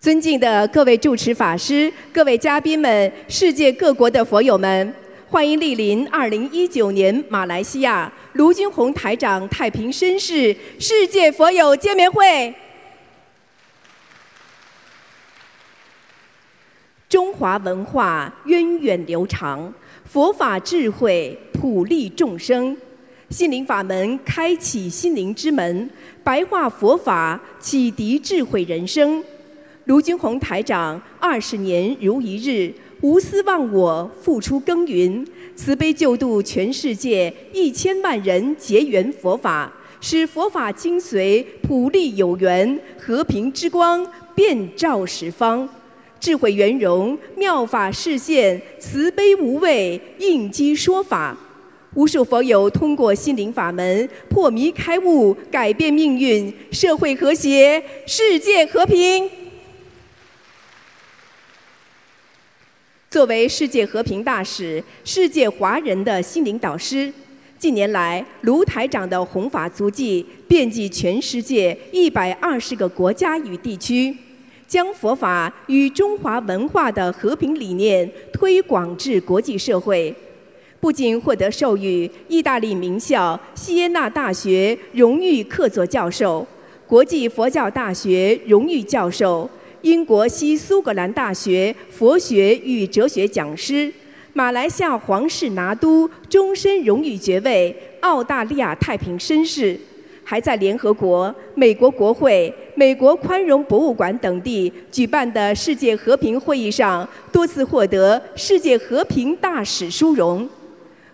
尊敬的各位主持法师、各位嘉宾们、世界各国的佛友们，欢迎莅临2019年马来西亚卢军宏台长太平绅士世界佛友见面会。中华文化源远流长，佛法智慧普利众生，心灵法门开启心灵之门，白话佛法启迪智慧人生。卢军宏台长二十年如一日，无私忘我，付出耕耘，慈悲救度全世界一千万人结缘佛法，使佛法精髓普利有缘，和平之光遍照十方，智慧圆融，妙法示现，慈悲无畏，应机说法。无数佛友通过心灵法门破迷开悟，改变命运，社会和谐，世界和平。作为世界和平大使、世界华人的心灵导师，近年来卢台长的弘法足迹遍及全世界一百二十个国家与地区，将佛法与中华文化的和平理念推广至国际社会。不仅获得授予意大利名校锡耶纳大学荣誉客座教授、国际佛教大学荣誉教授。英国西苏格兰大学佛学与哲学讲师，马来西亚皇室拿督终身荣誉爵位，澳大利亚太平绅士，还在联合国、美国国会、美国宽容博物馆等地举办的世界和平会议上多次获得世界和平大使殊荣。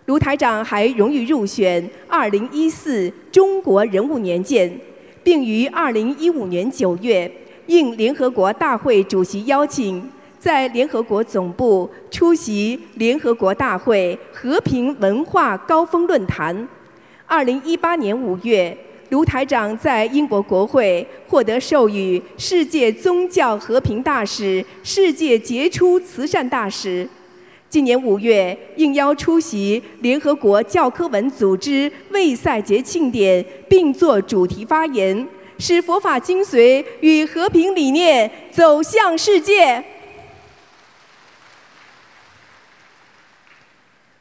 卢台长还荣誉入选2014中国人物年鉴，并于2015年9月。应联合国大会主席邀请，在联合国总部出席联合国大会和平文化高峰论坛。二零一八年五月，卢台长在英国国会获得授予世界宗教和平大使、世界杰出慈善大使。今年五月，应邀出席联合国教科文组织卫赛节庆典，并作主题发言。使佛法精髓与和平理念走向世界。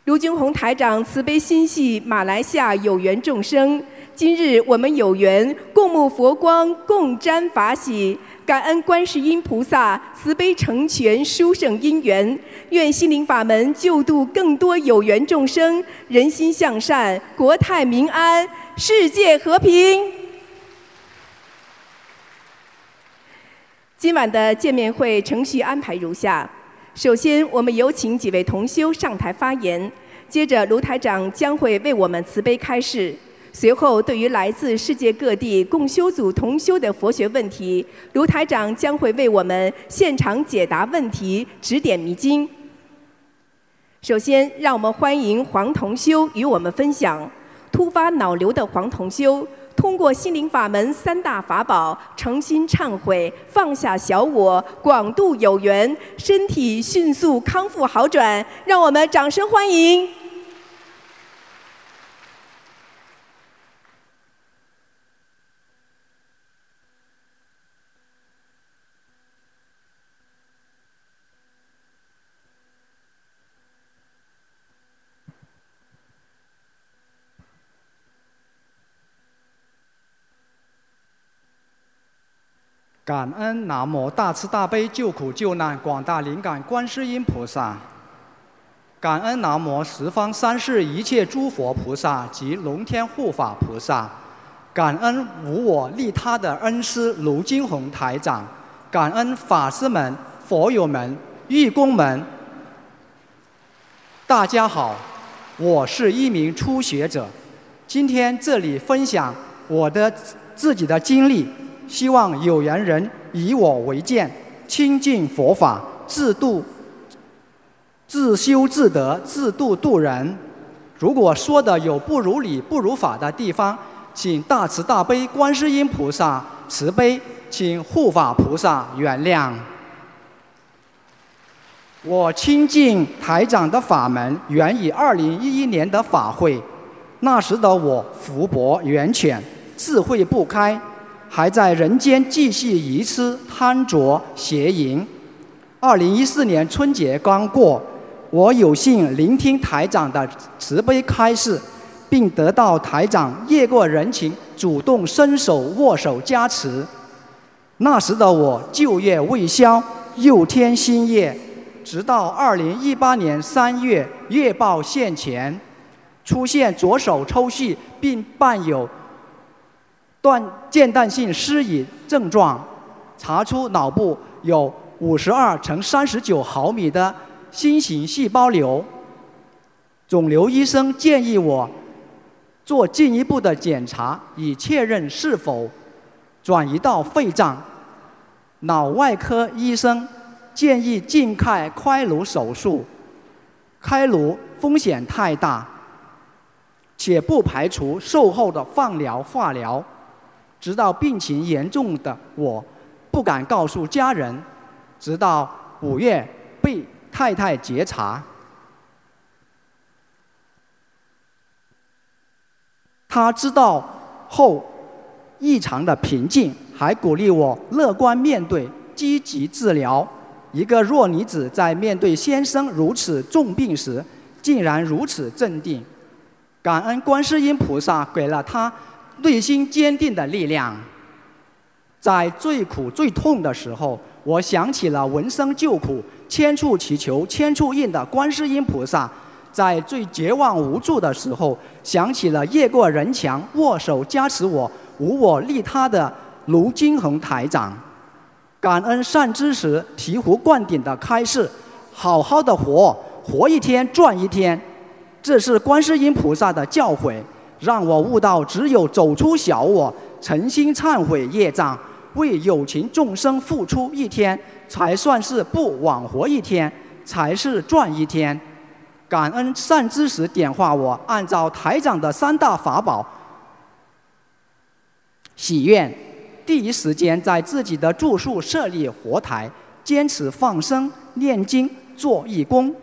卢军宏台长慈悲心系马来西亚有缘众生，今日我们有缘共沐佛光，共沾法喜，感恩观世音菩萨慈悲成全殊胜因缘，愿心灵法门救度更多有缘众生，人心向善，国泰民安，世界和平。今晚的见面会程序安排如下：首先，我们有请几位同修上台发言；接着，卢台长将会为我们慈悲开示；随后，对于来自世界各地共修组同修的佛学问题，卢台长将会为我们现场解答问题、指点迷津。首先，让我们欢迎黄同修与我们分享突发脑瘤的黄同修。通过心灵法门三大法宝，诚心忏悔，放下小我，广度有缘，身体迅速康复好转，让我们掌声欢迎。感恩南无大慈大悲救苦救难广大灵感观世音菩萨，感恩南无十方三世一切诸佛菩萨及龙天护法菩萨，感恩无我利他的恩师卢金红台长，感恩法师们、佛友们、义工们。大家好，我是一名初学者，今天这里分享我的自己的经历。希望有缘人以我为鉴，亲近佛法，自度、自修自得、自度度人。如果说的有不如理、不如法的地方，请大慈大悲观世音菩萨慈悲，请护法菩萨原谅。我亲近台长的法门源于二零一一年的法会，那时的我福薄缘浅，智慧不开。还在人间继续愚痴、贪着、邪淫。二零一四年春节刚过，我有幸聆听台长的慈悲开示，并得到台长越过人情，主动伸手握手加持。那时的我旧业未消，又添新业，直到二零一八年三月月报现前，出现左手抽搐，并伴有。断间断性失语症状，查出脑部有五十二乘三十九毫米的新型细胞瘤。肿瘤医生建议我做进一步的检查，以确认是否转移到肺脏。脑外科医生建议尽快开颅手术，开颅风险太大，且不排除术后的放疗、化疗。直到病情严重的我，不敢告诉家人。直到五月被太太觉察，他知道后异常的平静，还鼓励我乐观面对，积极治疗。一个弱女子在面对先生如此重病时，竟然如此镇定。感恩观世音菩萨给了她。内心坚定的力量，在最苦最痛的时候，我想起了闻声救苦、千处祈求千处应的观世音菩萨；在最绝望无助的时候，想起了越过人墙、握手加持我、无我利他的卢金红台长。感恩善知识醍醐灌顶的开示：好好的活，活一天赚一天。这是观世音菩萨的教诲。让我悟到，只有走出小我，诚心忏悔业障，为有情众生付出一天，才算是不枉活一天，才是赚一天。感恩善知识点化我，按照台长的三大法宝，许愿，第一时间在自己的住处设立佛台，坚持放生、念经、做义工。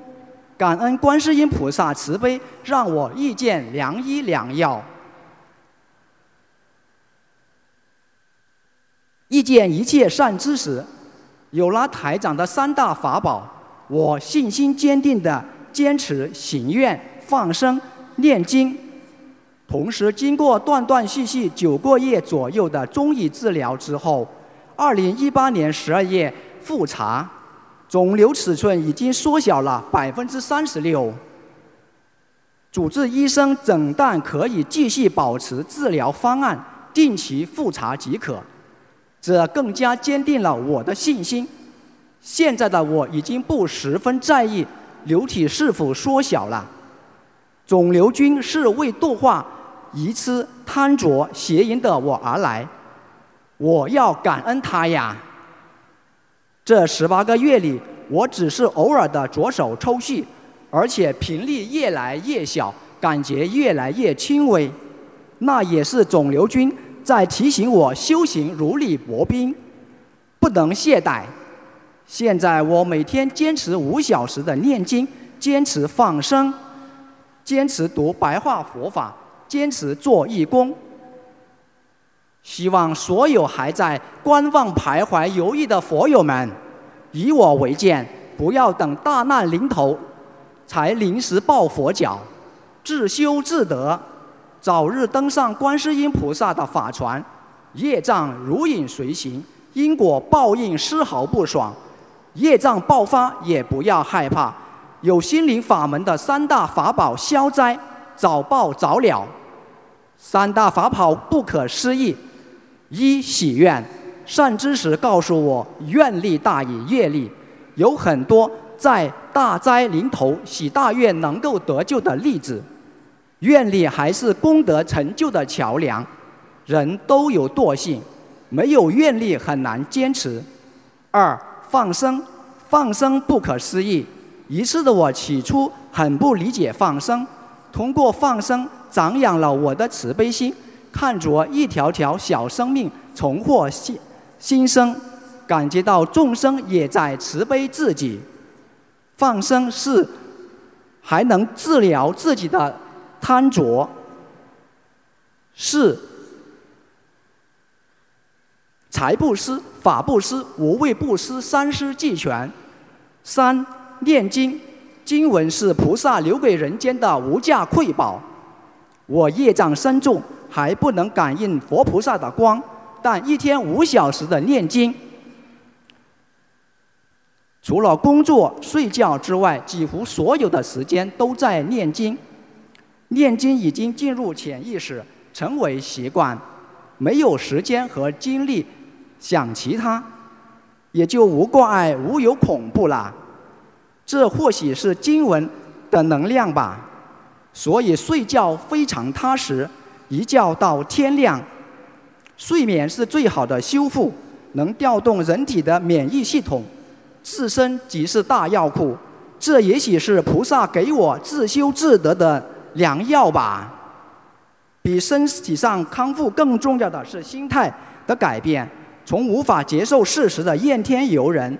感恩观世音菩萨慈悲，让我遇见良医良药，遇见一切善知识。有了台长的三大法宝，我信心坚定的坚持行愿、放生、念经。同时，经过断断续续九个月左右的中医治疗之后，二零一八年十二月复查。肿瘤尺寸已经缩小了百分之三十六，主治医生诊断可以继续保持治疗方案，定期复查即可。这更加坚定了我的信心。现在的我已经不十分在意瘤体是否缩小了，肿瘤菌是为度化愚痴、贪着、邪淫的我而来，我要感恩他呀。这十八个月里，我只是偶尔的左手抽搐，而且频率越来越小，感觉越来越轻微。那也是肿瘤君在提醒我修行如履薄冰，不能懈怠。现在我每天坚持五小时的念经，坚持放生，坚持读白话佛法，坚持做义工。希望所有还在观望、徘徊、犹豫的佛友们，以我为鉴，不要等大难临头，才临时抱佛脚，自修自得，早日登上观世音菩萨的法船。业障如影随形，因果报应丝毫不爽。业障爆发也不要害怕，有心灵法门的三大法宝消灾，早报早了。三大法宝不可思议。一喜愿，善知识告诉我，愿力大于业力，有很多在大灾临头许大愿能够得救的例子。愿力还是功德成就的桥梁，人都有惰性，没有愿力很难坚持。二放生，放生不可思议。一次的我起初很不理解放生，通过放生长养了我的慈悲心。看着一条条小生命重获新新生，感觉到众生也在慈悲自己。放生是还能治疗自己的贪着，是财布施、法布施、无畏布施三施俱全。三念经，经文是菩萨留给人间的无价瑰宝。我业障深重，还不能感应佛菩萨的光，但一天五小时的念经。除了工作、睡觉之外，几乎所有的时间都在念经。念经已经进入潜意识，成为习惯，没有时间和精力想其他，也就无挂碍、无有恐怖了。这或许是经文的能量吧。所以睡觉非常踏实，一觉到天亮。睡眠是最好的修复，能调动人体的免疫系统。自身即是大药库，这也许是菩萨给我自修自得的良药吧。比身体上康复更重要的是心态的改变，从无法接受事实的怨天尤人，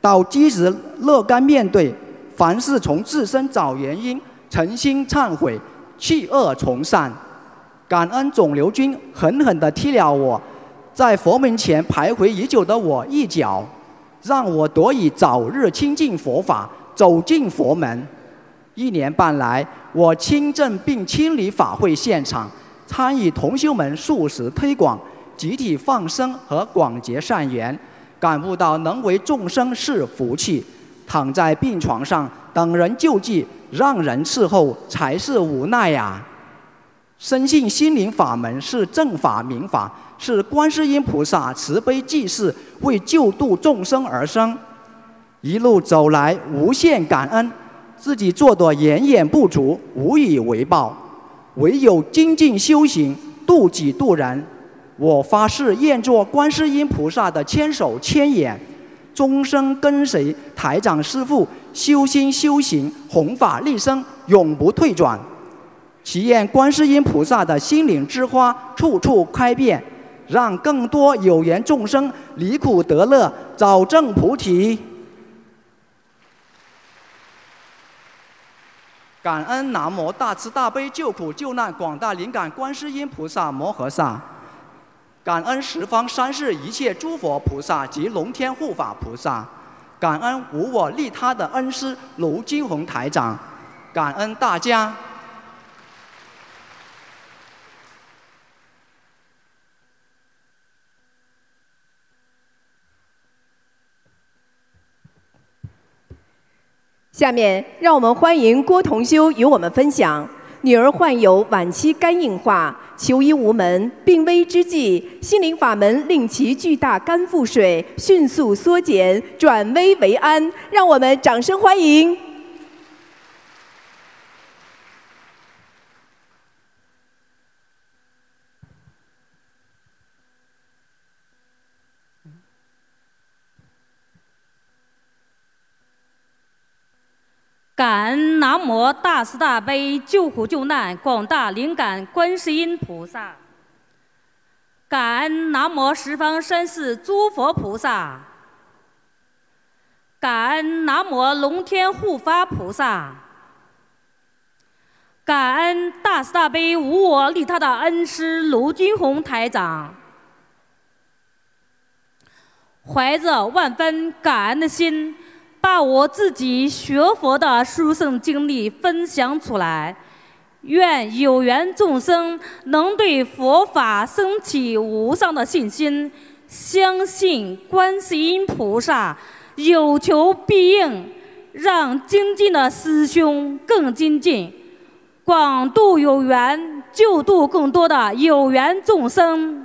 到积极乐观面对，凡事从自身找原因，诚心忏悔，弃恶从善。感恩肿瘤君狠狠地踢了我在佛门前徘徊已久的我一脚。让我得以早日亲近佛法，走进佛门。一年半来，我亲证并清理法会现场，参与同修们素食推广、集体放生和广结善缘，感悟到能为众生是福气。躺在病床上等人救济，让人伺候才是无奈呀。深信心灵法门是正法明法。是观世音菩萨慈悲济世，为救度众生而生。一路走来，无限感恩，自己做的远远不足，无以为报，唯有精进修行，度己度人。我发誓，愿做观世音菩萨的千手千眼，终生跟随台长师父修心修行，弘法利生，永不退转。祈愿观世音菩萨的心灵之花处处开遍。让更多有缘众生离苦得乐，早证菩提。感恩南无大慈大悲救苦救难广大灵感观世音菩萨摩诃萨，感恩十方三世一切诸佛菩萨及龙天护法菩萨，感恩无我利他的恩师卢金红台长，感恩大家。下面让我们欢迎郭同修与我们分享：女儿患有晚期肝硬化，求医无门，病危之际，心灵法门令其巨大肝腹水迅速缩减，转危为安。让我们掌声欢迎！感恩南无大慈大悲救苦救难广大灵感观世音菩萨，感恩南无十方三世诸佛菩萨，感恩南无龙天护法菩萨，感恩大慈大悲无我利他的恩师卢军宏台长，怀着万分感恩的心。把我自己学佛的殊胜经历分享出来，愿有缘众生能对佛法升起无上的信心，相信观世音菩萨有求必应，让精进的师兄更精进，广度有缘，救度更多的有缘众生。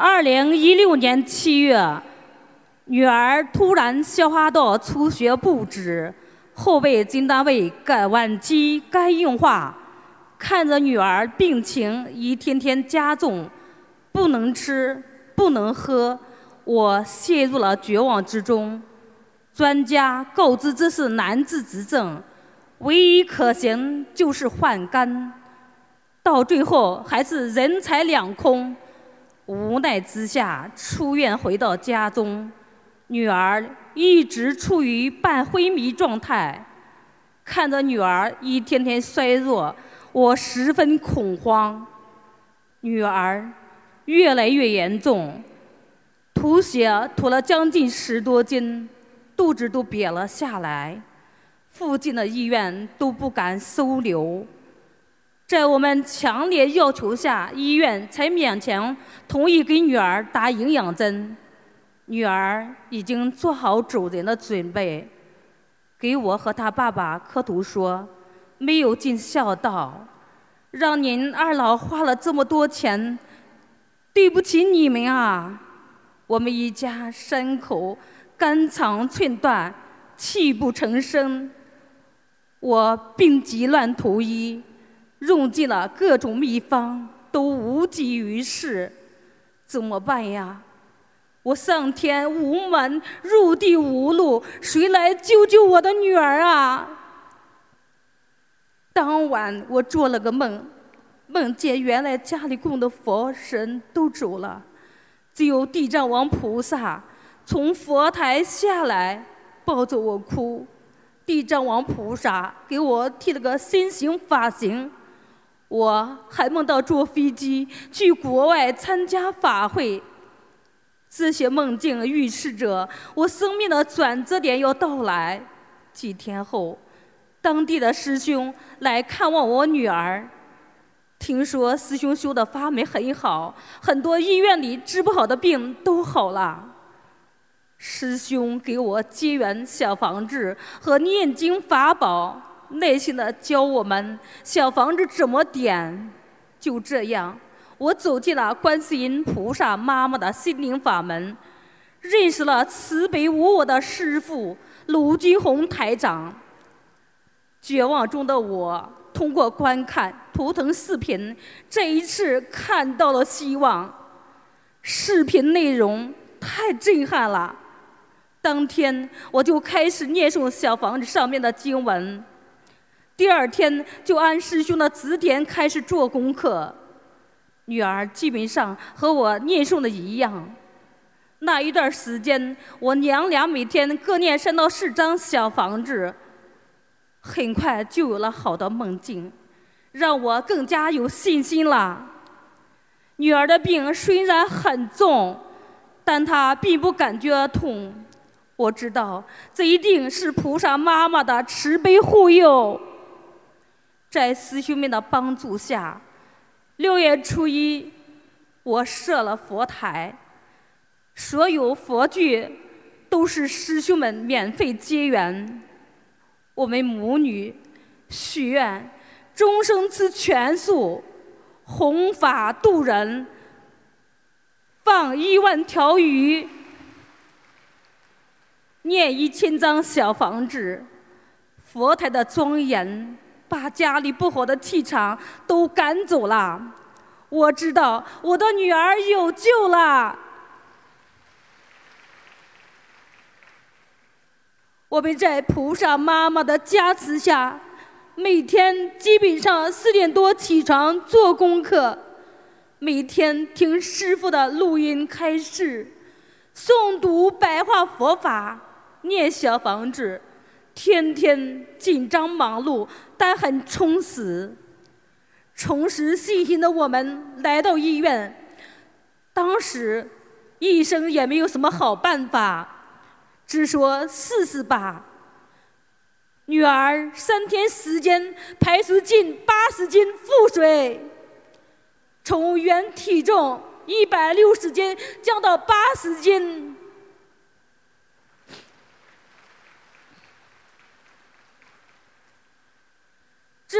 二零一六年七月，女儿突然消化道出血不止，后被诊断为肝晚期肝硬化。看着女儿病情一天天加重，不能吃，不能喝，我陷入了绝望之中。专家告知这是难治之症，唯一可行就是换肝。到最后还是人财两空。无奈之下，出院回到家中，女儿一直处于半昏迷状态。看着女儿一天天衰弱，我十分恐慌。女儿越来越严重，吐血吐了将近十多斤，肚子都瘪了下来，附近的医院都不敢收留。在我们强烈要求下，医院才勉强同意给女儿打营养针。女儿已经做好走人的准备，给我和她爸爸磕头说：“没有尽孝道，让您二老花了这么多钱，对不起你们啊！我们一家三口肝肠寸断，泣不成声。我病急乱投医。”用尽了各种秘方，都无济于事，怎么办呀？我上天无门，入地无路，谁来救救我的女儿啊？当晚我做了个梦，梦见原来家里供的佛神都走了，只有地藏王菩萨从佛台下来，抱着我哭。地藏王菩萨给我剃了个新型发型。我还梦到坐飞机去国外参加法会，这些梦境预示着我生命的转折点要到来。几天后，当地的师兄来看望我女儿，听说师兄修的法门很好，很多医院里治不好的病都好了。师兄给我结缘小房子和念经法宝。耐心的教我们小房子怎么点，就这样，我走进了观世音菩萨妈妈的心灵法门，认识了慈悲无我的师父卢军红台长。绝望中的我，通过观看图腾视频，这一次看到了希望。视频内容太震撼了，当天我就开始念诵小房子上面的经文。第二天就按师兄的指点开始做功课，女儿基本上和我念诵的一样。那一段时间，我娘俩每天各念三到四张小房子，很快就有了好的梦境，让我更加有信心了。女儿的病虽然很重，但她并不感觉痛。我知道，这一定是菩萨妈妈的慈悲护佑。在师兄们的帮助下，六月初一，我设了佛台，所有佛具都是师兄们免费结缘。我们母女许愿，终生吃全素，弘法度人，放一万条鱼，念一千张小房子，佛台的庄严。把家里不好的气场都赶走了，我知道我的女儿有救了。我们在菩萨妈妈的加持下，每天基本上四点多起床做功课，每天听师傅的录音开示，诵读白话佛法，念小房子。天天紧张忙碌，但很充实。重拾信心的我们来到医院，当时医生也没有什么好办法，只说试试吧。女儿三天时间排出近八十斤腹水，从原体重一百六十斤降到八十斤。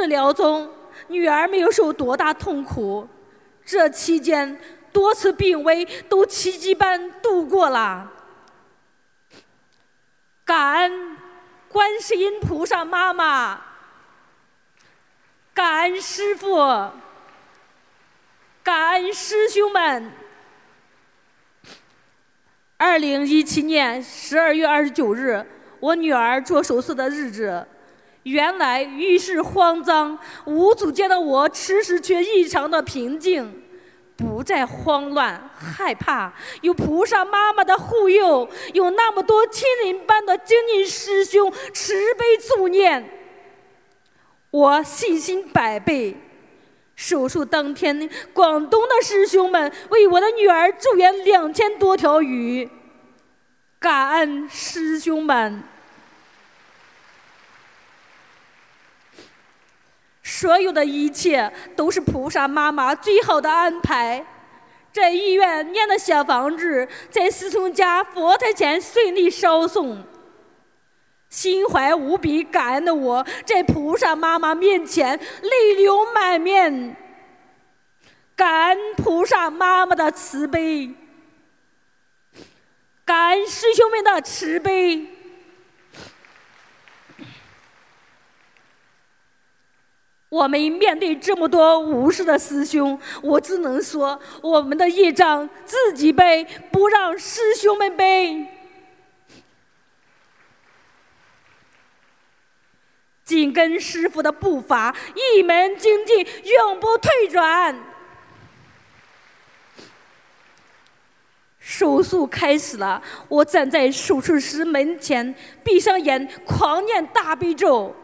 治疗中，女儿没有受多大痛苦。这期间多次病危都奇迹般度过了。感恩观世音菩萨妈妈，感恩师父，感恩师兄们。二零一七年十二月二十九日，我女儿做手术的日子。原来遇事慌张、无主见的我，此时却异常的平静，不再慌乱害怕。有菩萨妈妈的护佑，有那么多亲人般的精进师兄慈悲助念，我信心百倍。手术当天，广东的师兄们为我的女儿救援两千多条鱼，感恩师兄们。所有的一切都是菩萨妈妈最好的安排。在医院念的小房子，在师兄家佛台前顺利烧送。心怀无比感恩的我，在菩萨妈妈面前泪流满面，感恩菩萨妈妈的慈悲，感恩师兄们的慈悲。我们面对这么多无私的师兄，我只能说，我们的业障自己背，不让师兄们背。紧跟师傅的步伐，一门精进，永不退转。手术开始了，我站在手术室门前，闭上眼，狂念大悲咒。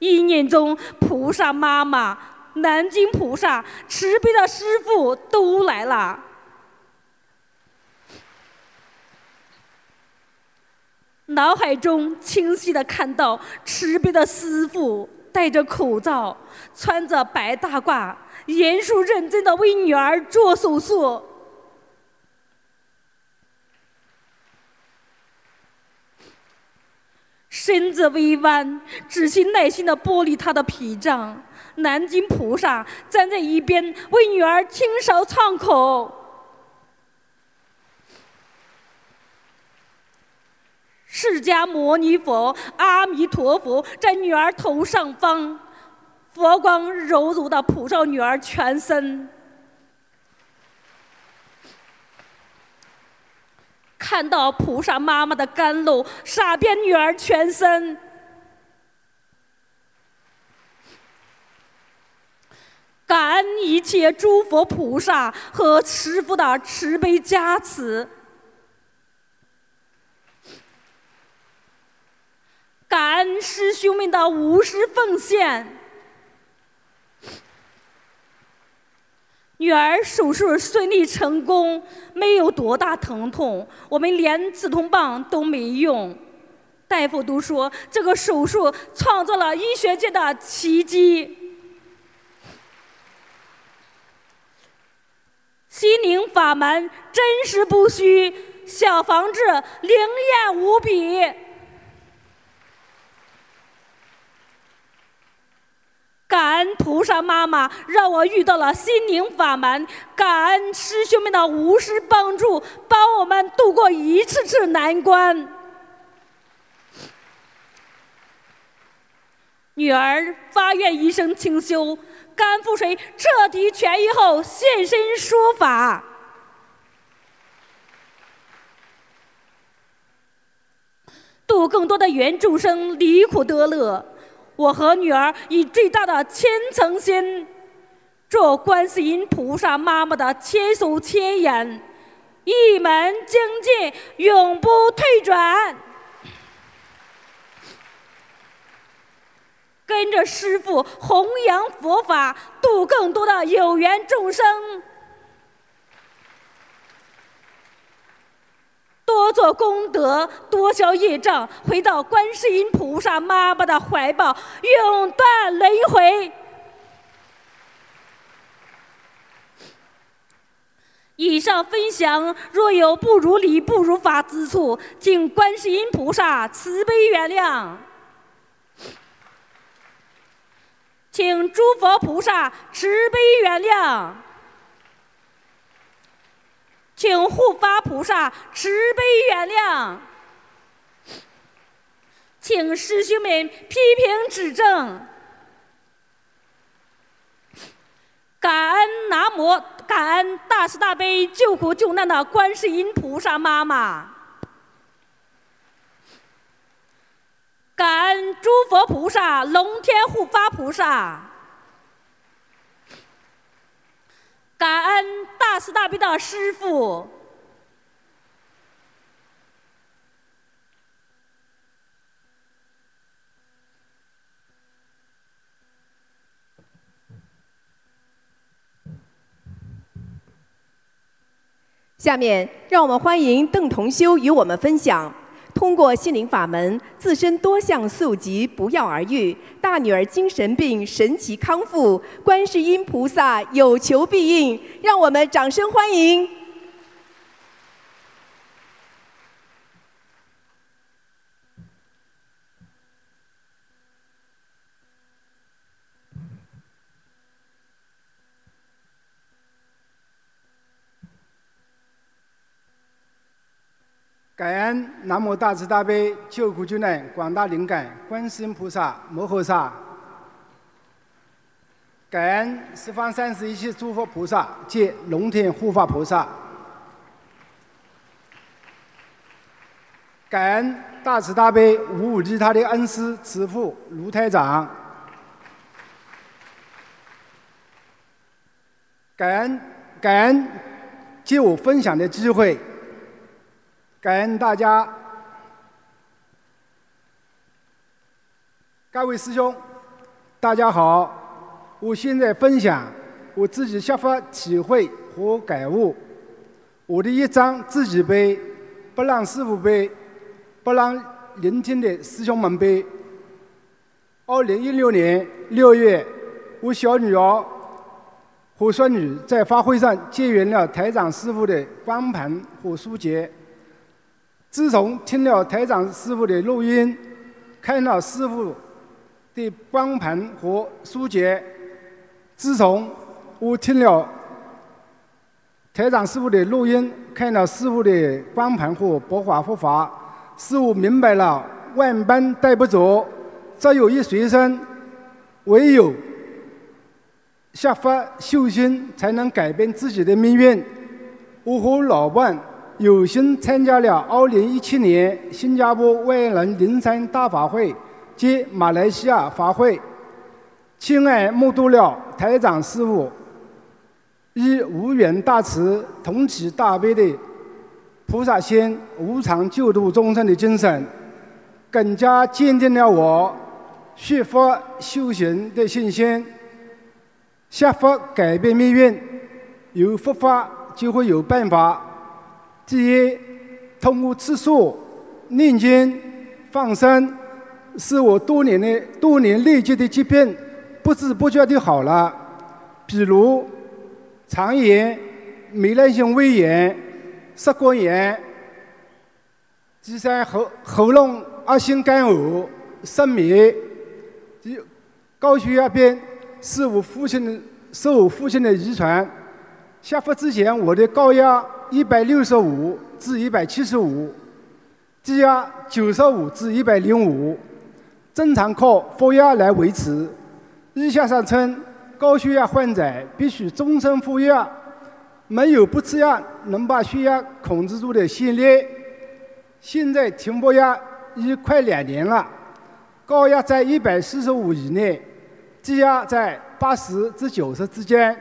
一念中，菩萨妈妈、南京菩萨、慈悲的师傅都来了。脑海中清晰的看到慈悲的师傅戴着口罩，穿着白大褂，严肃认真的为女儿做手术，身子微弯，仔细耐心的剥离她的脾脏。南京菩萨站在一边为女儿清扫创口。释迦牟尼佛、阿弥陀佛在女儿头上方，佛光柔柔的普照女儿全身。看到菩萨妈妈的甘露洒遍女儿全身，感恩一切诸佛菩萨和师父的慈悲加持。感恩师兄们的无私奉献。女儿手术顺利成功，没有多大疼痛，我们连止痛棒都没用。大夫都说这个手术创造了医学界的奇迹。心灵法门真实不虚，小房子灵验无比。感恩菩萨妈妈让我遇到了心灵法门，感恩师兄们的无私帮助，帮我们度过一次次难关。女儿发愿一生清修，肝腹水彻底痊愈后现身说法，度更多的缘众生离苦得乐。我和女儿以最大的虔诚心，做观世音菩萨妈妈的千手千眼，一门精进，永不退转。跟着师父弘扬佛法，度更多的有缘众生。多做功德，多消业障，回到观世音菩萨妈妈的怀抱，永断轮回。以上分享若有不如理、不如法之处，请观世音菩萨慈悲原谅，请诸佛菩萨慈悲原谅。请护法菩萨慈悲原谅，请师兄们批评指正。感恩南无感恩大慈大悲救苦救难的观世音菩萨妈妈，感恩诸佛菩萨、龙天护法菩萨。感恩大慈大悲的师傅下面让我们欢迎邓同修与我们分享。通过心灵法门，自身多项宿疾不药而愈，大女儿精神病神奇康复，观世音菩萨有求必应。让我们掌声欢迎！感恩南无大慈大悲救苦救难广大灵感观世音菩萨摩诃萨，感恩十方三世一切诸佛菩萨及龙天护法菩萨，感恩大慈大悲无无利他的恩师慈父卢台长，感恩感恩借我分享的机会。感恩大家，各位师兄，大家好！我现在分享我自己想法、体会和感悟。我的一张自己背，不让师傅背，不让聆听的师兄们背。二零一六年六月，我小女儿和孙女在法会上结缘了台长师傅的光盘和书节。自从听了台长师傅的录音，看了师傅的光盘和书籍，自从我听了台长师傅的录音，看了师傅的光盘和博法护法，使我明白了万般带不走，只有一随身，唯有下发修心，才能改变自己的命运。我和老伴。有幸参加了2017年新加坡万人灵山大法会及马来西亚法会，亲眼目睹了台长师傅以无缘大慈、同体大悲的菩萨心无偿救度众生的精神，更加坚定了我学佛修行的信心。学佛改变命运，有佛法就会有办法。第一，通过吃素、念经、放生，使我多年的多年累积的疾病不知不觉的好了。比如肠炎、糜烂性胃炎、食管炎；第三，喉喉咙恶性干呕、失眠；第高血压病是我父亲的，是我父亲的遗传。下发之前，我的高压。一百六十五至一百七十五，低压九十五至一百零五，正常靠服药来维持。医学上称，高血压患者必须终身服药，没有不吃药能把血压控制住的先例。现在停服药已快两年了，高压在一百四十五以内，低压在八十至九十之间。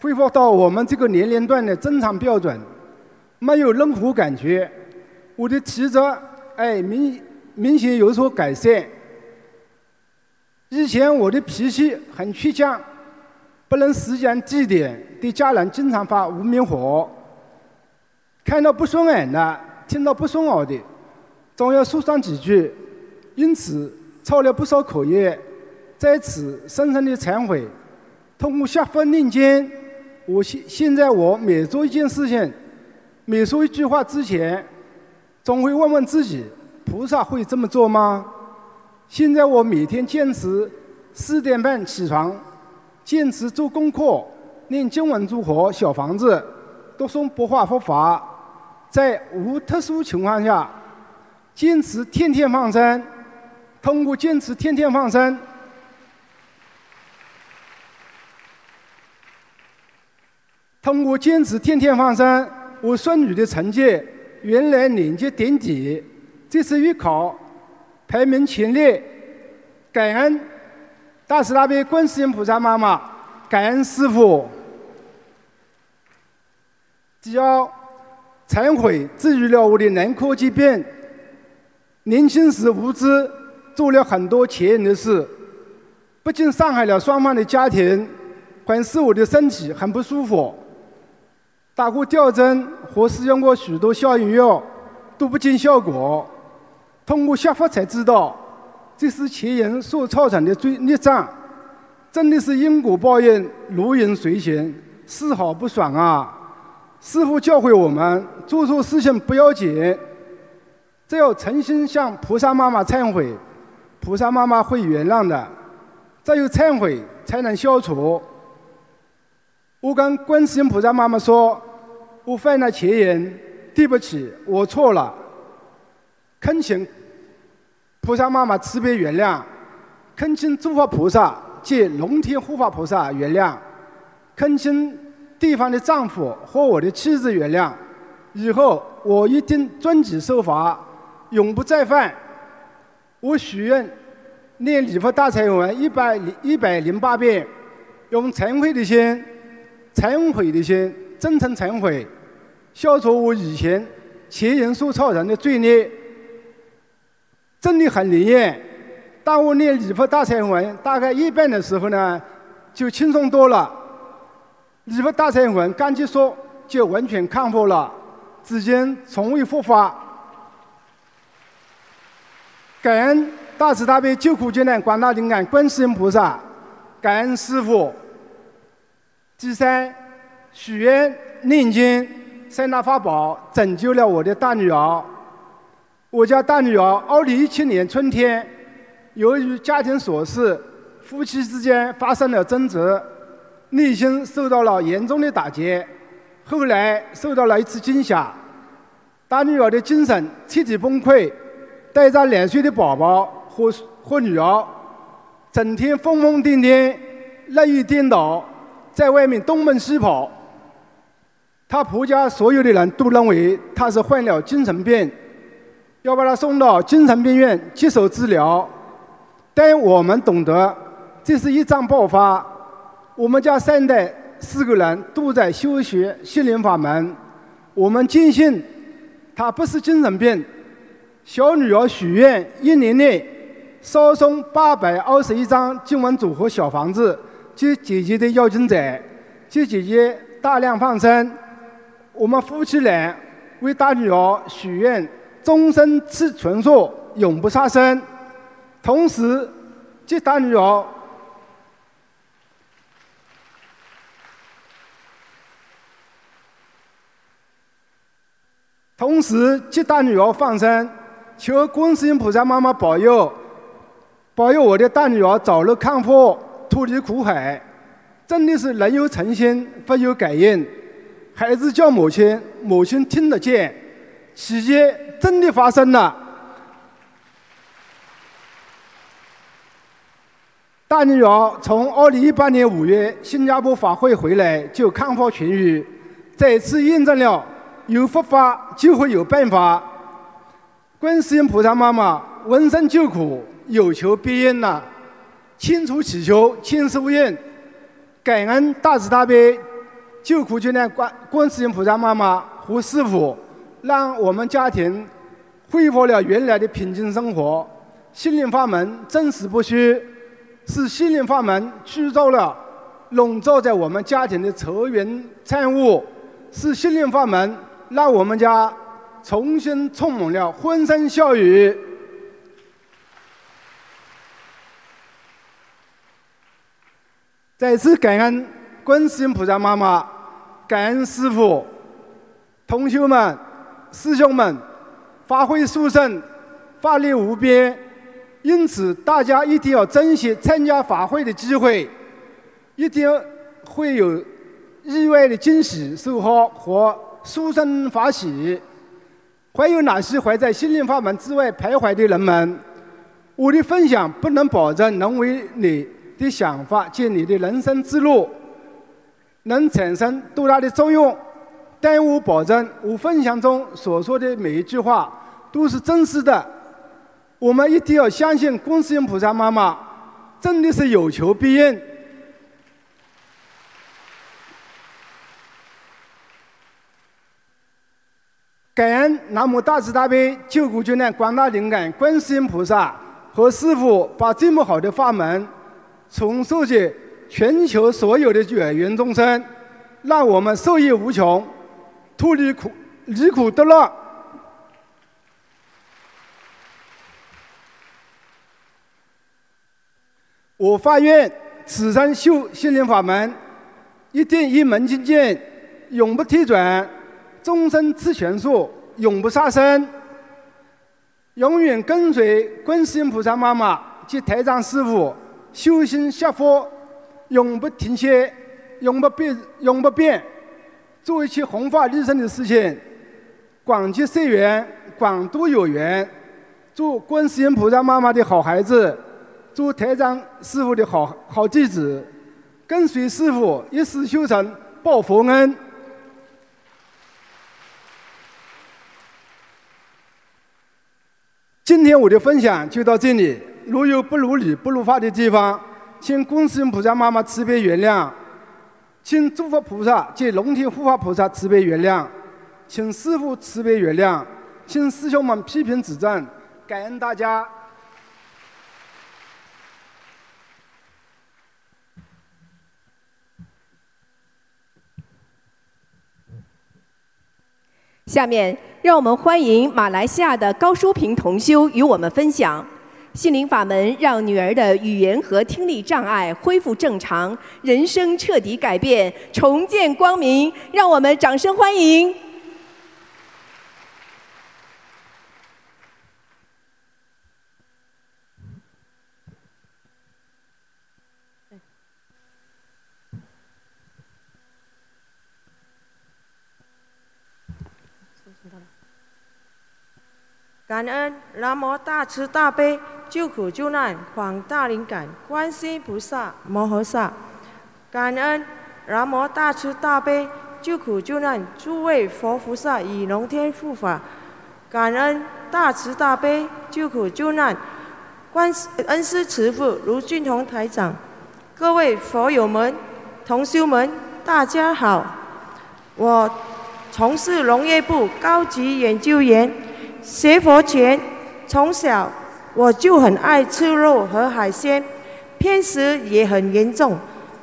恢复到我们这个年龄段的正常标准，没有任何感觉。我的体质哎明明显有所改善。以前我的脾气很倔强，不能时间地点，对家人经常发无名火。看到不顺眼的，听到不顺耳的，总要说上几句，因此操了不少口业，在此深深的忏悔。通过下分念经。我现现在我每做一件事情，每说一句话之前，总会问问自己：菩萨会这么做吗？现在我每天坚持四点半起床，坚持做功课、念经文、祝佛、小房子、读诵不化佛法，在无特殊情况下，坚持天天放生。通过坚持天天放生。通过坚持天天放生，我孙女的成绩原来年级垫底，这次月考排名前列。感恩大慈大悲观世音菩萨妈妈，感恩师傅。第二，忏悔治愈了我的男科疾病。年轻时无知，做了很多前人的事，不仅伤害了双方的家庭，还使我的身体很不舒服。打过吊针和使用过许多消炎药，都不见效果。通过学佛才知道，这是前人所造成的罪孽障，真的是因果报应，如影随形，丝毫不爽啊！师父教会我们，做错事情不要紧，只要诚心向菩萨妈妈忏悔，菩萨妈妈会原谅的。只有忏悔，才能消除。我跟观世音菩萨妈妈说。我犯了前人，对不起，我错了。恳请菩萨妈妈慈悲原谅，恳请诸佛菩萨借龙天护法菩萨原谅，恳请对方的丈夫和我的妻子原谅。以后我一定遵纪守法，永不再犯。我许愿念礼佛大忏文一百一百零八遍，用忏悔的心、忏悔的心、真诚忏悔。消除我以前前人所造成的罪孽，真的很灵验。当我念礼佛大忏文大概一半的时候呢，就轻松多了。礼佛大忏文刚结束，就完全康复了，至今从未复发。感恩大慈大悲救苦救难广大灵感观世音菩萨，感恩师父。第三，许愿念经。三大法宝拯救了我的大女儿。我家大女儿二零一七年春天，由于家庭琐事，夫妻之间发生了争执，内心受到了严重的打击。后来受到了一次惊吓，大女儿的精神彻底崩溃，带着两岁的宝宝和和女儿，整天疯疯癫癫、日夜颠倒，在外面东奔西跑。他婆家所有的人都认为他是患了精神病，要把他送到精神病院接受治疗。但我们懂得，这是一场爆发。我们家三代四个人都在修学心灵法门，我们坚信他不是精神病。小女儿许愿，一年内烧送八百二十一张经文组合小房子，接姐姐的要经者，接姐姐大量放生。我们夫妻俩为大女儿许愿，终身吃纯素，永不杀生。同时，接大女儿，同时接大女儿放生，求观世音菩萨妈妈保佑，保佑我的大女儿早日康复，脱离苦海。真的是人有诚心，佛有感应。孩子叫母亲，母亲听得见，奇迹真的发生了。大女儿从二零一八年五月新加坡法会回来就康复痊愈，再次验证了有佛法就会有办法。观世音菩萨妈妈闻声救苦，有求必应呐，千处祈求千世无应，感恩大慈大悲。救苦救难观观世音菩萨妈妈和师傅，让我们家庭恢复了原来的平静生活。心灵法门真实不虚，是心灵法门驱走了笼罩在我们家庭的愁云惨雾，是心灵法门让我们家重新充满了欢声笑语。再次感恩观世音菩萨妈妈。感恩师父、同学们、师兄们，发挥殊胜，法力无边。因此，大家一定要珍惜参加法会的机会，一定会有意外的惊喜收获和殊胜法喜。还有哪些还在心灵法门之外徘徊的人们？我的分享不能保证能为你的想法建立的人生之路。能产生多大的作用？但我保证，我分享中所说的每一句话都是真实的。我们一定要相信观世音菩萨妈妈真的是有求必应。感恩南无大慈大悲救苦救难广大灵感观世音菩萨和师父，把这么好的法门传授给。全球所有的有缘众生，让我们受益无穷。脱离苦离苦得乐。我发愿，此生修心灵法门，一定一门精进，永不退转，终身持全术，永不杀生，永远跟随观世音菩萨妈妈及台长师傅修心学佛，永不停歇，永不变，永不变，做一切弘法利生的事情，广结善缘，广度有缘，做观世音菩萨妈妈的好孩子。做台长师傅的好好弟子，跟随师傅一世修成报佛恩。今天我的分享就到这里，如有不如理、不如法的地方，请观世音菩萨妈妈慈悲原谅，请诸佛菩萨及龙天护法菩萨慈悲原谅，请师傅慈悲原谅，请师兄们批评指正，感恩大家。下面让我们欢迎马来西亚的高淑平同修与我们分享：心灵法门让女儿的语言和听力障碍恢复正常，人生彻底改变，重见光明。让我们掌声欢迎！感恩南无大慈大悲救苦救难广大灵感观世音菩萨摩诃萨，感恩南无大慈大悲救苦救难诸位佛菩萨与龙天护法，感恩大慈大悲救苦救难观恩师慈父卢俊宏台长，各位佛友们、同修们，大家好，我从事农业部高级研究员。学佛前，从小我就很爱吃肉和海鲜，偏食也很严重，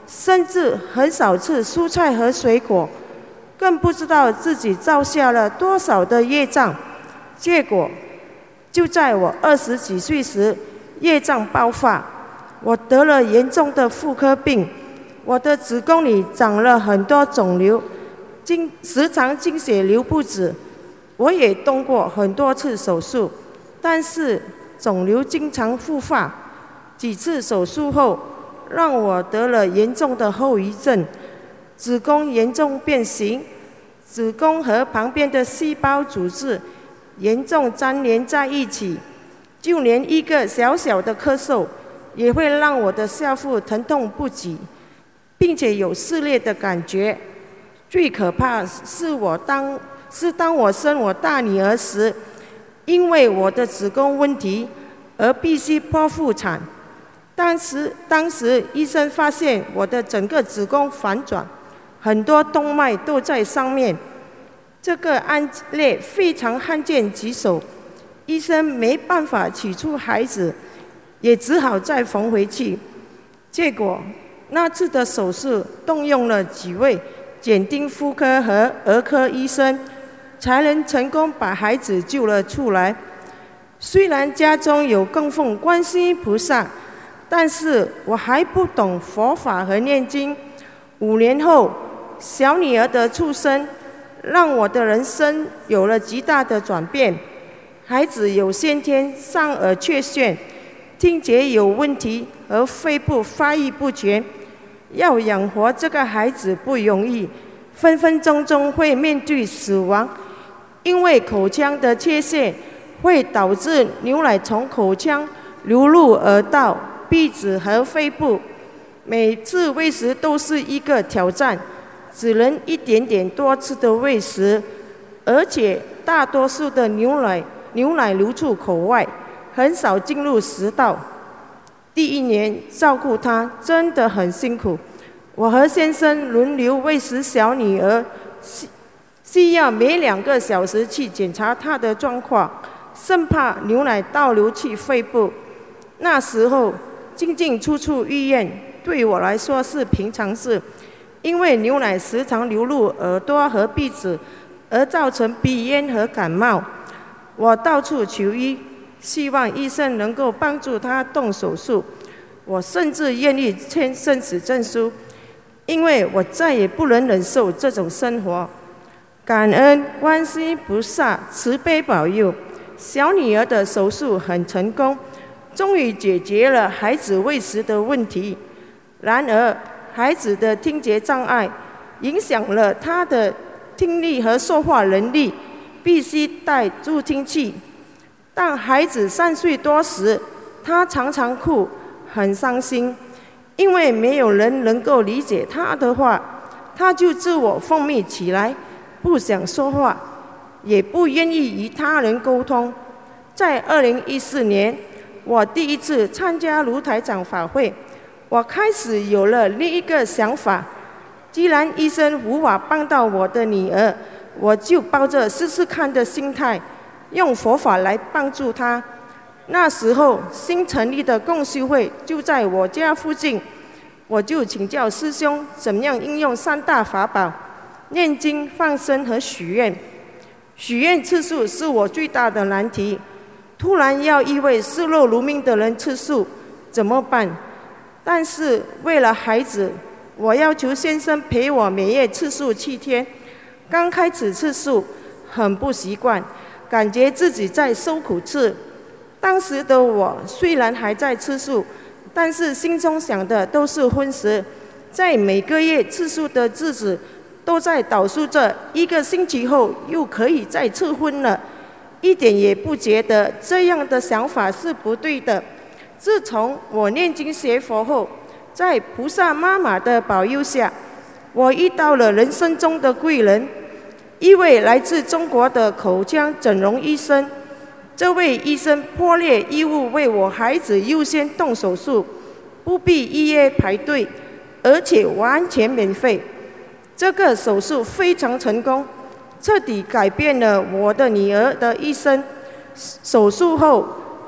甚至很少吃蔬菜和水果，更不知道自己造下了多少的业障。结果，就在我二十几岁时，业障爆发，我得了严重的妇科病，我的子宫里长了很多肿瘤，经时常经血流不止。我也动过很多次手术，但是肿瘤经常复发。几次手术后，让我得了严重的后遗症，子宫严重变形，子宫和旁边的细胞组织严重粘连在一起，就连一个小小的咳嗽也会让我的下腹疼痛不已，并且有撕裂的感觉。最可怕是我当。是当我生我大女儿时，因为我的子宫问题而必须剖腹产。当时，当时医生发现我的整个子宫反转，很多动脉都在上面。这个案例非常罕见棘手，医生没办法取出孩子，也只好再缝回去。结果那次的手术动用了几位检定妇科和儿科医生。才能成功把孩子救了出来。虽然家中有供奉观世音菩萨，但是我还不懂佛法和念经。五年后，小女儿的出生，让我的人生有了极大的转变。孩子有先天上耳缺陷，听觉有问题，和肺部发育不全，要养活这个孩子不容易，分分钟钟会面对死亡。因为口腔的缺陷会导致牛奶从口腔流入耳道、鼻子和肺部，每次喂食都是一个挑战，只能一点点多次的喂食，而且大多数的牛奶牛奶流出口外，很少进入食道。第一年照顾他真的很辛苦，我和先生轮流喂食小女儿。需要每两个小时去检查他的状况，生怕牛奶倒流去肺部。那时候进进出出医院对我来说是平常事，因为牛奶时常流入耳朵和鼻子，而造成鼻炎和感冒。我到处求医，希望医生能够帮助他动手术。我甚至愿意签生死证书，因为我再也不能忍受这种生活。感恩观世菩萨慈悲保佑，小女儿的手术很成功，终于解决了孩子喂食的问题。然而，孩子的听觉障碍影响了他的听力和说话能力，必须戴助听器。但孩子三岁多时，他常常哭，很伤心，因为没有人能够理解他的话，他就自我封闭起来。不想说话，也不愿意与他人沟通。在二零一四年，我第一次参加卢台长法会，我开始有了另一个想法：既然医生无法帮到我的女儿，我就抱着试试看的心态，用佛法来帮助她。那时候新成立的共修会就在我家附近，我就请教师兄怎样应用三大法宝。念经、放生和许愿，许愿次数是我最大的难题。突然要一位视若如命的人吃素，怎么办？但是为了孩子，我要求先生陪我每月吃素七天。刚开始吃素，很不习惯，感觉自己在受苦吃。当时的我虽然还在吃素，但是心中想的都是荤食。在每个月吃素的日子。都在倒数着一个星期后又可以再次婚了，一点也不觉得这样的想法是不对的。自从我念经学佛后，在菩萨妈妈的保佑下，我遇到了人生中的贵人，一位来自中国的口腔整容医生。这位医生破裂义务为我孩子优先动手术，不必预约排队，而且完全免费。这个手术非常成功，彻底改变了我的女儿的一生。手术后，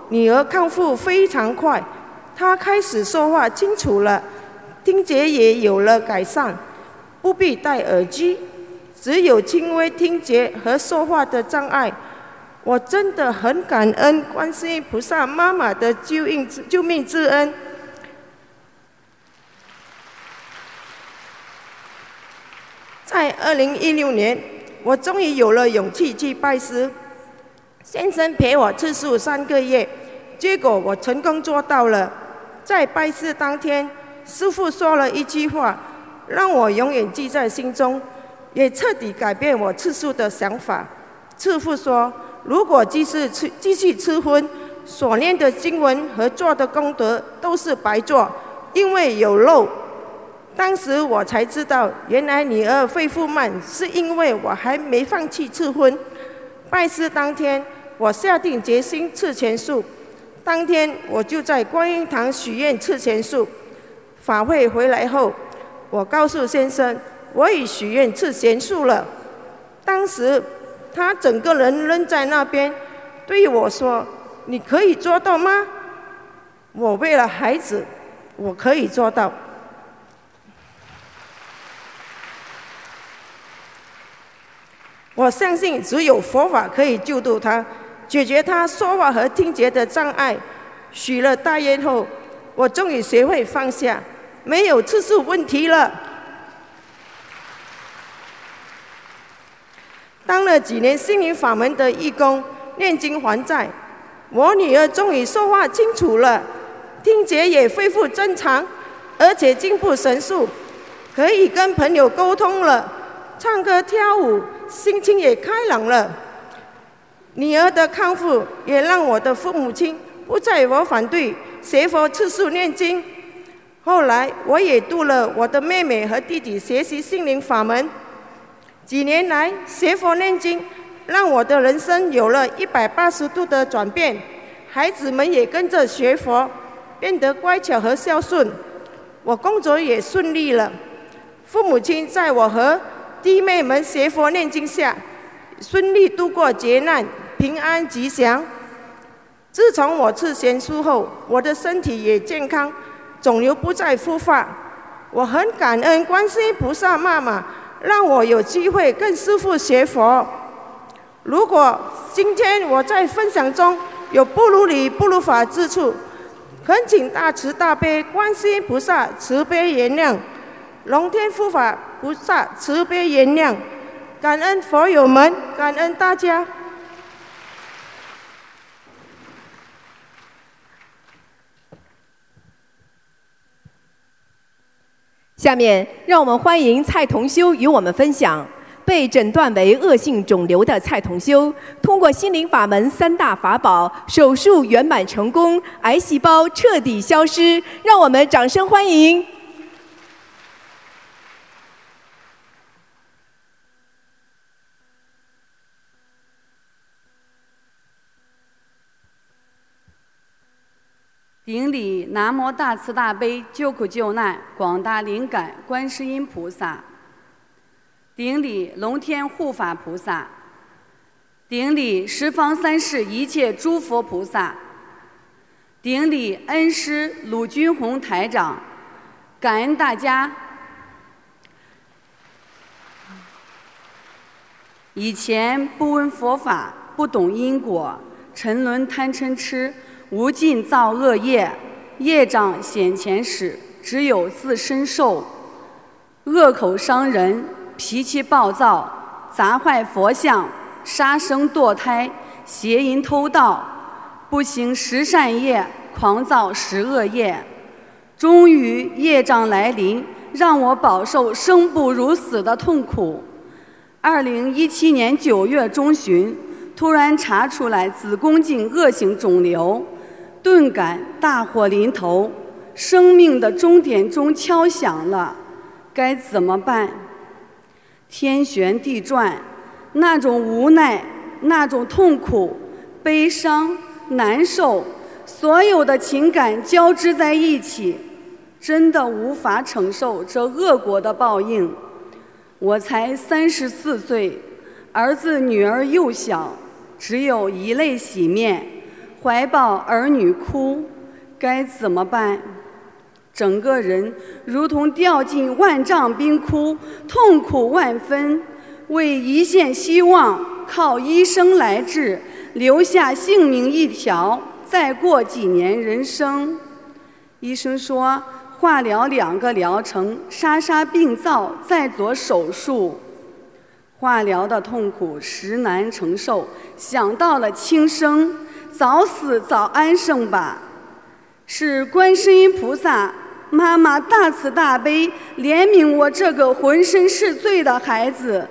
女儿康复非常快，她开始说话清楚了，听觉也有了改善，不必戴耳机，只有轻微听觉和说话的障碍。我真的很感恩观世音菩萨妈妈的救命救命之恩。在二零一六年，我终于有了勇气去拜师。先生陪我吃素三个月，结果我成功做到了。在拜师当天，师傅说了一句话，让我永远记在心中，也彻底改变我吃素的想法。师傅说：“如果继续吃继续吃荤，所念的经文和做的功德都是白做，因为有肉。”当时我才知道，原来女儿恢复慢是因为我还没放弃赐婚。拜师当天，我下定决心赐全素。当天我就在观音堂许愿赐全素。法会回来后，我告诉先生，我已许愿赐全素了。当时他整个人愣在那边，对我说：“你可以做到吗？”我为了孩子，我可以做到。我相信只有佛法可以救度他，解决他说话和听觉的障碍。许了大愿后，我终于学会放下，没有次数问题了。当了几年心灵法门的义工，念经还债，我女儿终于说话清楚了，听觉也恢复正常，而且进步神速，可以跟朋友沟通了，唱歌跳舞。心情也开朗了，女儿的康复也让我的父母亲不再我反对学佛吃素念经。后来我也度了我的妹妹和弟弟学习心灵法门。几年来学佛念经，让我的人生有了一百八十度的转变。孩子们也跟着学佛，变得乖巧和孝顺。我工作也顺利了。父母亲在我和弟妹们学佛念经下，顺利度过劫难，平安吉祥。自从我吃贤书后，我的身体也健康，肿瘤不再复发。我很感恩观世音菩萨妈妈让我有机会跟师父学佛。如果今天我在分享中有不如理、不如法之处，恳请大慈大悲观世音菩萨慈悲原谅，龙天护法菩萨慈悲原谅，感恩佛友们，感恩大家。下面让我们欢迎蔡同修与我们分享。被诊断为恶性肿瘤的蔡同修，通过心灵法门三大法宝，手术圆满成功，癌细胞彻底消失。让我们掌声欢迎！顶礼南无大慈大悲救苦救难广大灵感观世音菩萨。顶礼龙天护法菩萨，顶礼十方三世一切诸佛菩萨，顶礼恩师鲁军宏台长，感恩大家。以前不闻佛法，不懂因果，沉沦贪嗔痴，无尽造恶业，业障显前时，只有自身受，恶口伤人。脾气暴躁，砸坏佛像，杀生堕胎，邪淫偷盗，不行十善业，狂造十恶业，终于业障来临，让我饱受生不如死的痛苦。二零一七年九月中旬，突然查出来子宫颈恶性肿瘤，顿感大祸临头，生命的终点钟敲响了，该怎么办？天旋地转，那种无奈，那种痛苦、悲伤、难受，所有的情感交织在一起，真的无法承受这恶果的报应。我才三十四岁，儿子女儿幼小，只有一泪洗面，怀抱儿女哭，该怎么办？整个人如同掉进万丈冰窟，痛苦万分。为一线希望，靠医生来治，留下性命一条，再过几年人生。医生说，化疗两个疗程，杀杀病灶，再做手术。化疗的痛苦实难承受，想到了轻生，早死早安生吧。是观世音菩萨。妈妈大慈大悲，怜悯我这个浑身是罪的孩子。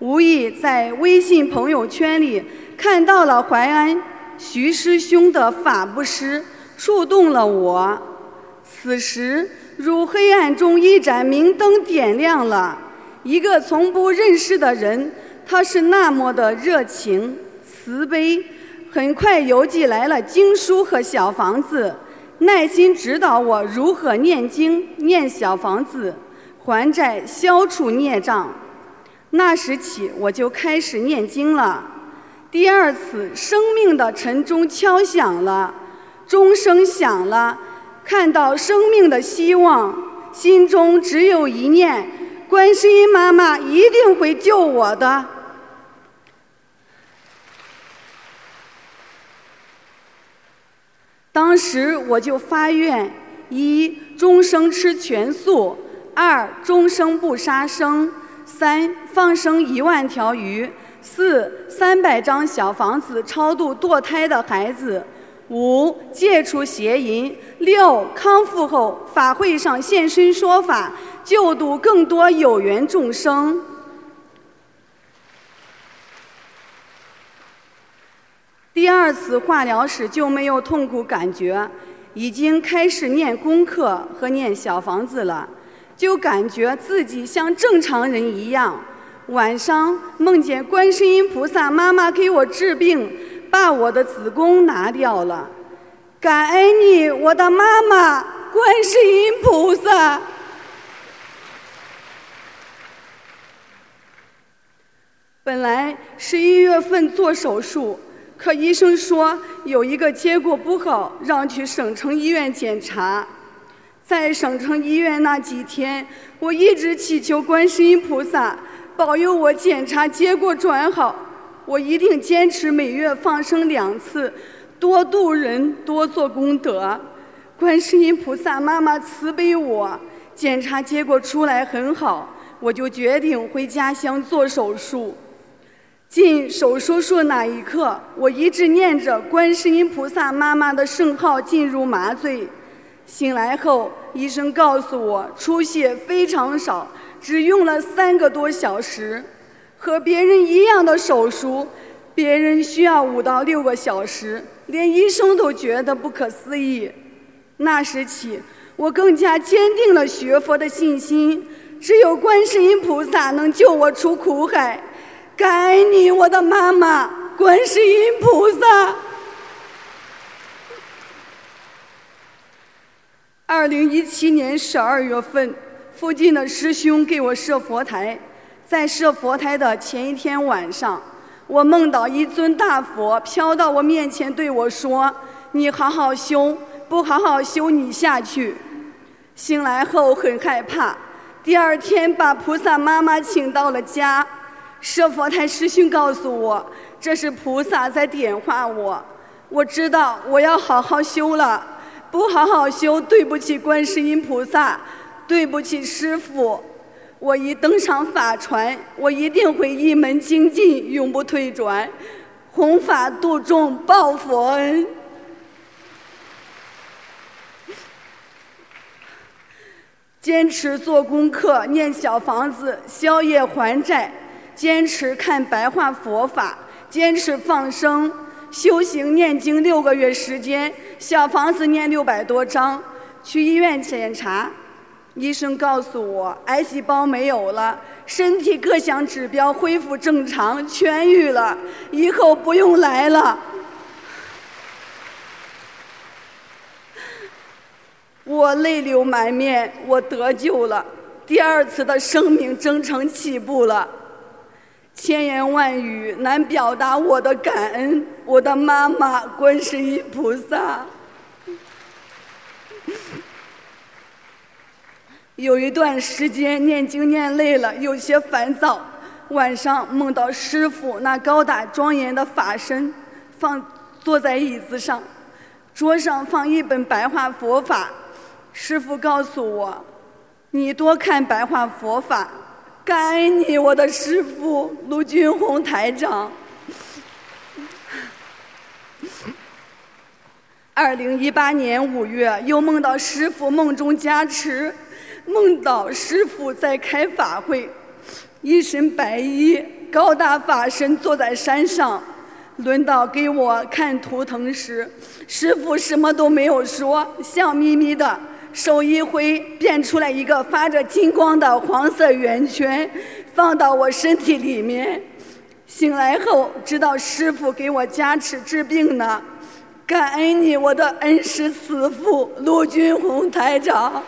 无意在微信朋友圈里看到了淮安徐师兄的法布施，触动了我。此时，如黑暗中一盏明灯点亮了。一个从不认识的人，他是那么的热情、慈悲，很快邮寄来了经书和小房子。耐心指导我如何念经、念小房子、还债、消除孽障。那时起，我就开始念经了。第二次，生命的晨钟敲响了，钟声响了，看到生命的希望，心中只有一念：观世音妈妈一定会救我的。当时我就发愿：一终生吃全素；二终生不杀生；三放生一万条鱼；四三百张小房子超度堕胎的孩子；五戒除邪淫；六康复后法会上现身说法，救度更多有缘众生。第二次化疗时就没有痛苦感觉，已经开始念功课和念小房子了，就感觉自己像正常人一样。晚上梦见观世音菩萨妈妈给我治病，把我的子宫拿掉了。感恩你，我的妈妈，观世音菩萨。本来十一月份做手术。可医生说有一个结果不好，让去省城医院检查。在省城医院那几天，我一直祈求观世音菩萨保佑我检查结果转好。我一定坚持每月放生两次，多度人，多做功德。观世音菩萨妈妈慈悲我，检查结果出来很好，我就决定回家乡做手术。进手术室那一刻，我一直念着观世音菩萨妈妈的圣号进入麻醉。醒来后，医生告诉我出血非常少，只用了三个多小时，和别人一样的手术，别人需要五到六个小时，连医生都觉得不可思议。那时起，我更加坚定了学佛的信心，只有观世音菩萨能救我出苦海。感恩你，我的妈妈，观世音菩萨。二零一七年十二月份，附近的师兄给我设佛台，在设佛台的前一天晚上，我梦到一尊大佛飘到我面前，对我说：“你好好修，不好好修，你下去。”醒来后很害怕，第二天把菩萨妈妈请到了家。设佛台师兄告诉我，这是菩萨在点化我。我知道我要好好修了，不好好修，对不起观世音菩萨，对不起师父。我一登上法船，我一定会一门精进，永不退转，弘法度众，报佛恩。坚持做功课，念小房子，宵夜还债。坚持看白话佛法，坚持放生，修行念经六个月时间，小房子念六百多章。去医院检查，医生告诉我癌细胞没有了，身体各项指标恢复正常，痊愈了，以后不用来了。我泪流满面，我得救了，第二次的生命征程起步了。千言万语难表达我的感恩，我的妈妈观世音菩萨。有一段时间念经念累了，有些烦躁，晚上梦到师傅那高大庄严的法身，放坐在椅子上，桌上放一本白话佛法，师傅告诉我：“你多看白话佛法。”感恩你，我的师父卢军红台长。二零一八年五月，又梦到师父梦中加持，梦到师父在开法会，一身白衣，高大法身坐在山上。轮到给我看图腾时，师父什么都没有说，笑眯眯的。手一挥，变出来一个发着金光的黄色圆圈，放到我身体里面。醒来后，知道师傅给我加持治病呢。感恩你，我的恩师慈父陆军红台长。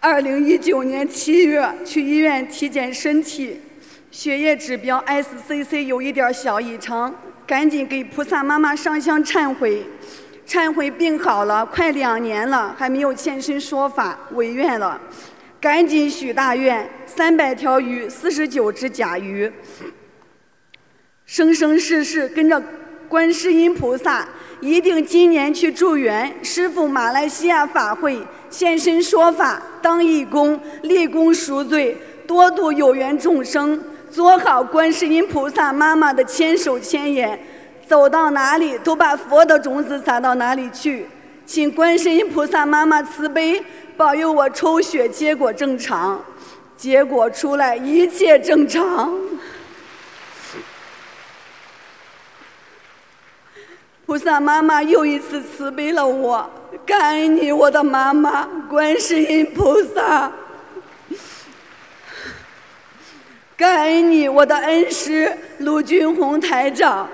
二零一九年七月去医院体检身体，血液指标 SCC 有一点小异常。赶紧给菩萨妈妈上香忏悔，忏悔病好了，快两年了还没有现身说法，违愿了，赶紧许大愿，三百条鱼，四十九只甲鱼，生生世世跟着观世音菩萨，一定今年去助缘师傅马来西亚法会现身说法，当义工，立功赎罪，多度有缘众生。做好观世音菩萨妈妈的千手千眼，走到哪里都把佛的种子撒到哪里去。请观世音菩萨妈妈慈悲，保佑我抽血结果正常。结果出来一切正常。菩萨妈妈又一次慈悲了我，感恩你，我的妈妈，观世音菩萨。感恩你，我的恩师卢军红台长。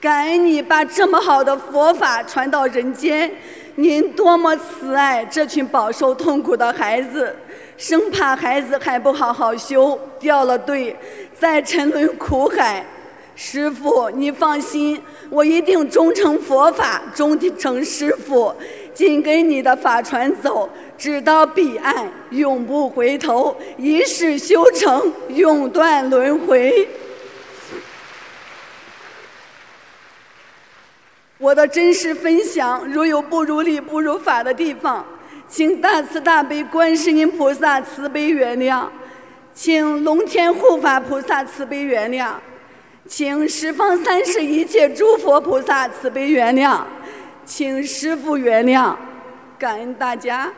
感恩你把这么好的佛法传到人间，您多么慈爱这群饱受痛苦的孩子，生怕孩子还不好好修，掉了队，再沉沦苦海。师傅，你放心，我一定忠诚佛法，忠诚师傅，紧跟你的法船走，直到彼岸，永不回头，一世修成，永断轮回。我的真实分享，如有不如理、不如法的地方，请大慈大悲观世音菩萨慈悲原谅，请龙天护法菩萨慈悲原谅，请十方三世一切诸佛菩萨慈悲原谅，请师父原谅，感恩大家。